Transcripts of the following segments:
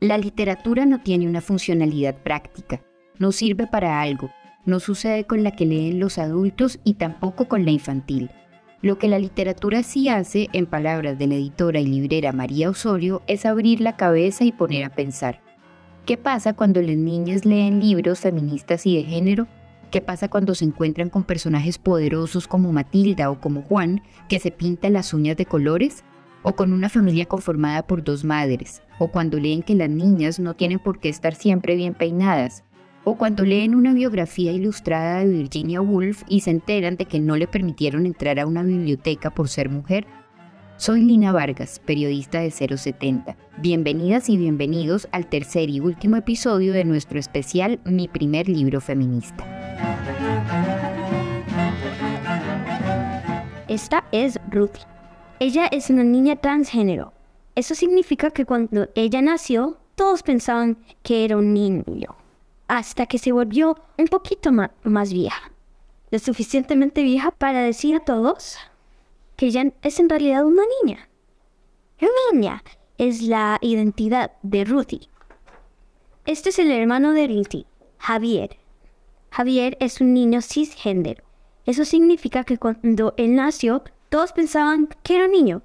La literatura no tiene una funcionalidad práctica, no sirve para algo, no sucede con la que leen los adultos y tampoco con la infantil. Lo que la literatura sí hace, en palabras de la editora y librera María Osorio, es abrir la cabeza y poner a pensar. ¿Qué pasa cuando las niñas leen libros feministas y de género? ¿Qué pasa cuando se encuentran con personajes poderosos como Matilda o como Juan, que se pintan las uñas de colores? ¿O con una familia conformada por dos madres? ¿O cuando leen que las niñas no tienen por qué estar siempre bien peinadas? o cuando leen una biografía ilustrada de Virginia Woolf y se enteran de que no le permitieron entrar a una biblioteca por ser mujer. Soy Lina Vargas, periodista de 070. Bienvenidas y bienvenidos al tercer y último episodio de nuestro especial Mi primer libro feminista. Esta es Ruth. Ella es una niña transgénero. Eso significa que cuando ella nació, todos pensaban que era un niño hasta que se volvió un poquito más, vieja. Lo suficientemente vieja para decir a todos que ella es en realidad una niña. Niña es la identidad de Ruthie. Este es el hermano de Ruthie, Javier. Javier es un niño cisgénero. Eso significa que cuando él nació, todos pensaban que era un niño.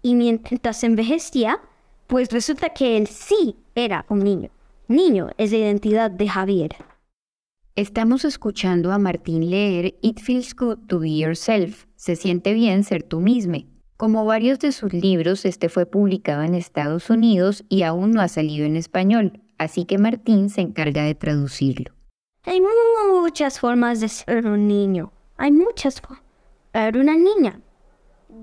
Y mientras envejecía, pues resulta que él sí era un niño. Niño es la identidad de Javier. Estamos escuchando a Martín leer It Feels Good to Be Yourself. Se siente bien ser tú mismo. Como varios de sus libros, este fue publicado en Estados Unidos y aún no ha salido en español, así que Martín se encarga de traducirlo. Hay muchas formas de ser un niño. Hay muchas formas. Ser una niña.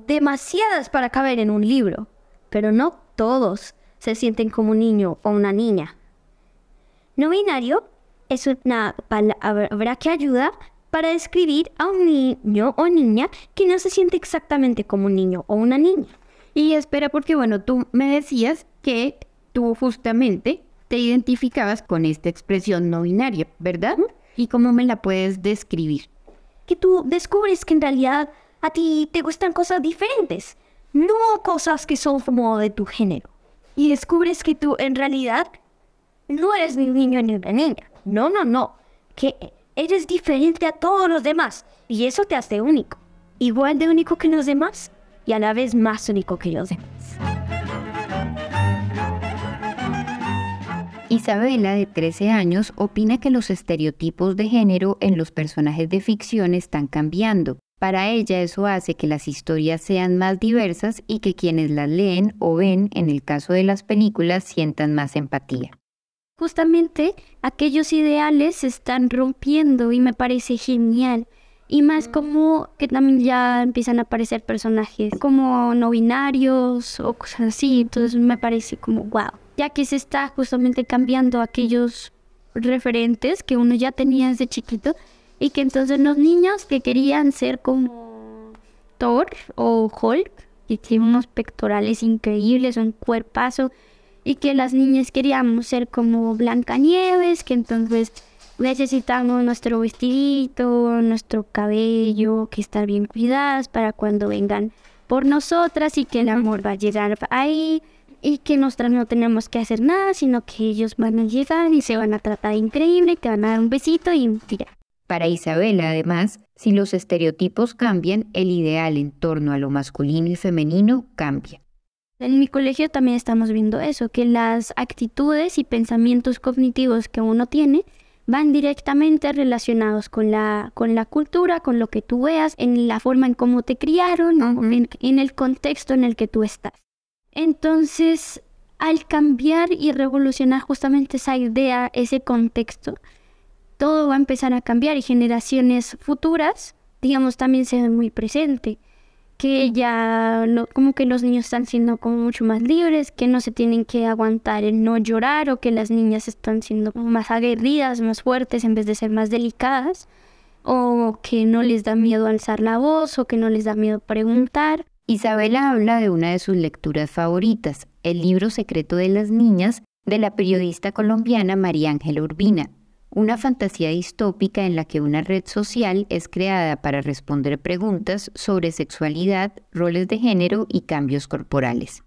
Demasiadas para caber en un libro. Pero no todos se sienten como un niño o una niña. No binario es una palabra que ayuda para describir a un niño o niña que no se siente exactamente como un niño o una niña. Y espera, porque bueno, tú me decías que tú justamente te identificabas con esta expresión no binaria, ¿verdad? ¿Y cómo me la puedes describir? Que tú descubres que en realidad a ti te gustan cosas diferentes, no cosas que son como de tu género. Y descubres que tú en realidad no eres ni un niño ni una niña. No, no, no. Que eres diferente a todos los demás. Y eso te hace único. Igual de único que los demás y a la vez más único que los demás. Isabela, de 13 años, opina que los estereotipos de género en los personajes de ficción están cambiando. Para ella eso hace que las historias sean más diversas y que quienes las leen o ven, en el caso de las películas, sientan más empatía justamente aquellos ideales se están rompiendo y me parece genial. Y más como que también ya empiezan a aparecer personajes como no binarios o cosas así. Entonces me parece como wow. Ya que se está justamente cambiando aquellos referentes que uno ya tenía desde chiquito y que entonces los niños que querían ser como Thor o Hulk, que tiene unos pectorales increíbles, un cuerpazo, y que las niñas queríamos ser como Blancanieves, que entonces necesitamos nuestro vestidito, nuestro cabello, que estar bien cuidadas para cuando vengan por nosotras y que el amor va a llegar ahí y que nosotras no tenemos que hacer nada, sino que ellos van a llegar y se van a tratar increíble, te van a dar un besito y tira. Para Isabela, además, si los estereotipos cambian, el ideal en torno a lo masculino y femenino cambia. En mi colegio también estamos viendo eso, que las actitudes y pensamientos cognitivos que uno tiene van directamente relacionados con la, con la cultura, con lo que tú veas, en la forma en cómo te criaron, en, en el contexto en el que tú estás. Entonces, al cambiar y revolucionar justamente esa idea, ese contexto, todo va a empezar a cambiar y generaciones futuras, digamos, también se ven muy presente que ya no, como que los niños están siendo como mucho más libres, que no se tienen que aguantar el no llorar o que las niñas están siendo más aguerridas, más fuertes en vez de ser más delicadas, o que no les da miedo alzar la voz o que no les da miedo preguntar. Isabela habla de una de sus lecturas favoritas, el libro secreto de las niñas de la periodista colombiana María Ángela Urbina, una fantasía distópica en la que una red social es creada para responder preguntas sobre sexualidad, roles de género y cambios corporales.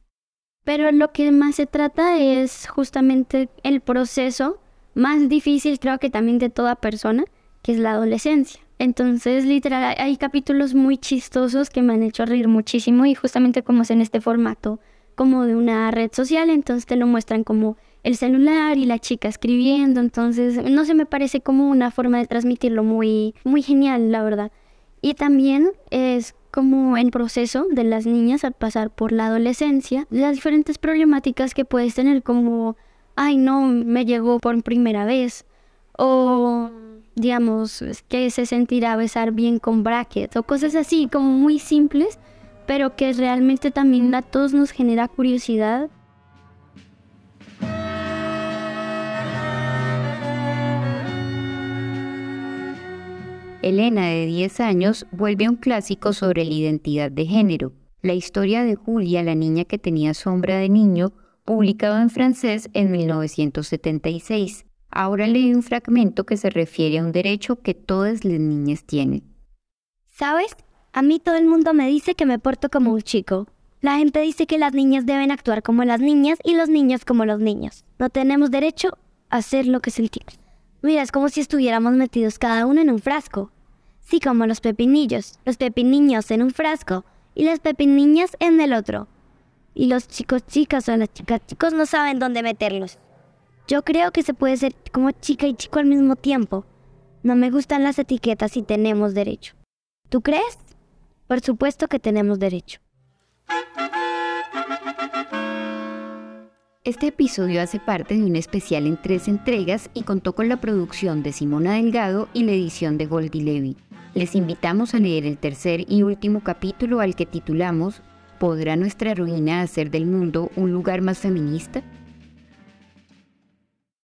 Pero lo que más se trata es justamente el proceso más difícil, creo que también de toda persona, que es la adolescencia. Entonces, literal, hay capítulos muy chistosos que me han hecho reír muchísimo y justamente como es en este formato, como de una red social, entonces te lo muestran como el celular y la chica escribiendo, entonces no se me parece como una forma de transmitirlo muy, muy genial, la verdad. Y también es como el proceso de las niñas al pasar por la adolescencia, las diferentes problemáticas que puedes tener como, ay no, me llegó por primera vez, o digamos, que se sentirá besar bien con brackets, o cosas así como muy simples, pero que realmente también a todos nos genera curiosidad. Elena, de 10 años, vuelve a un clásico sobre la identidad de género, la historia de Julia, la niña que tenía sombra de niño, publicado en francés en 1976. Ahora leí un fragmento que se refiere a un derecho que todas las niñas tienen. ¿Sabes? A mí todo el mundo me dice que me porto como un chico. La gente dice que las niñas deben actuar como las niñas y los niños como los niños. No tenemos derecho a hacer lo que sentimos. Mira, es como si estuviéramos metidos cada uno en un frasco. Sí, como los pepinillos. Los pepinillos en un frasco y las pepinillas en el otro. Y los chicos chicas o las chicas chicos no saben dónde meterlos. Yo creo que se puede ser como chica y chico al mismo tiempo. No me gustan las etiquetas y tenemos derecho. ¿Tú crees? Por supuesto que tenemos derecho. Este episodio hace parte de un especial en tres entregas y contó con la producción de Simona Delgado y la edición de Goldie Levy. Les invitamos a leer el tercer y último capítulo al que titulamos ¿Podrá nuestra ruina hacer del mundo un lugar más feminista?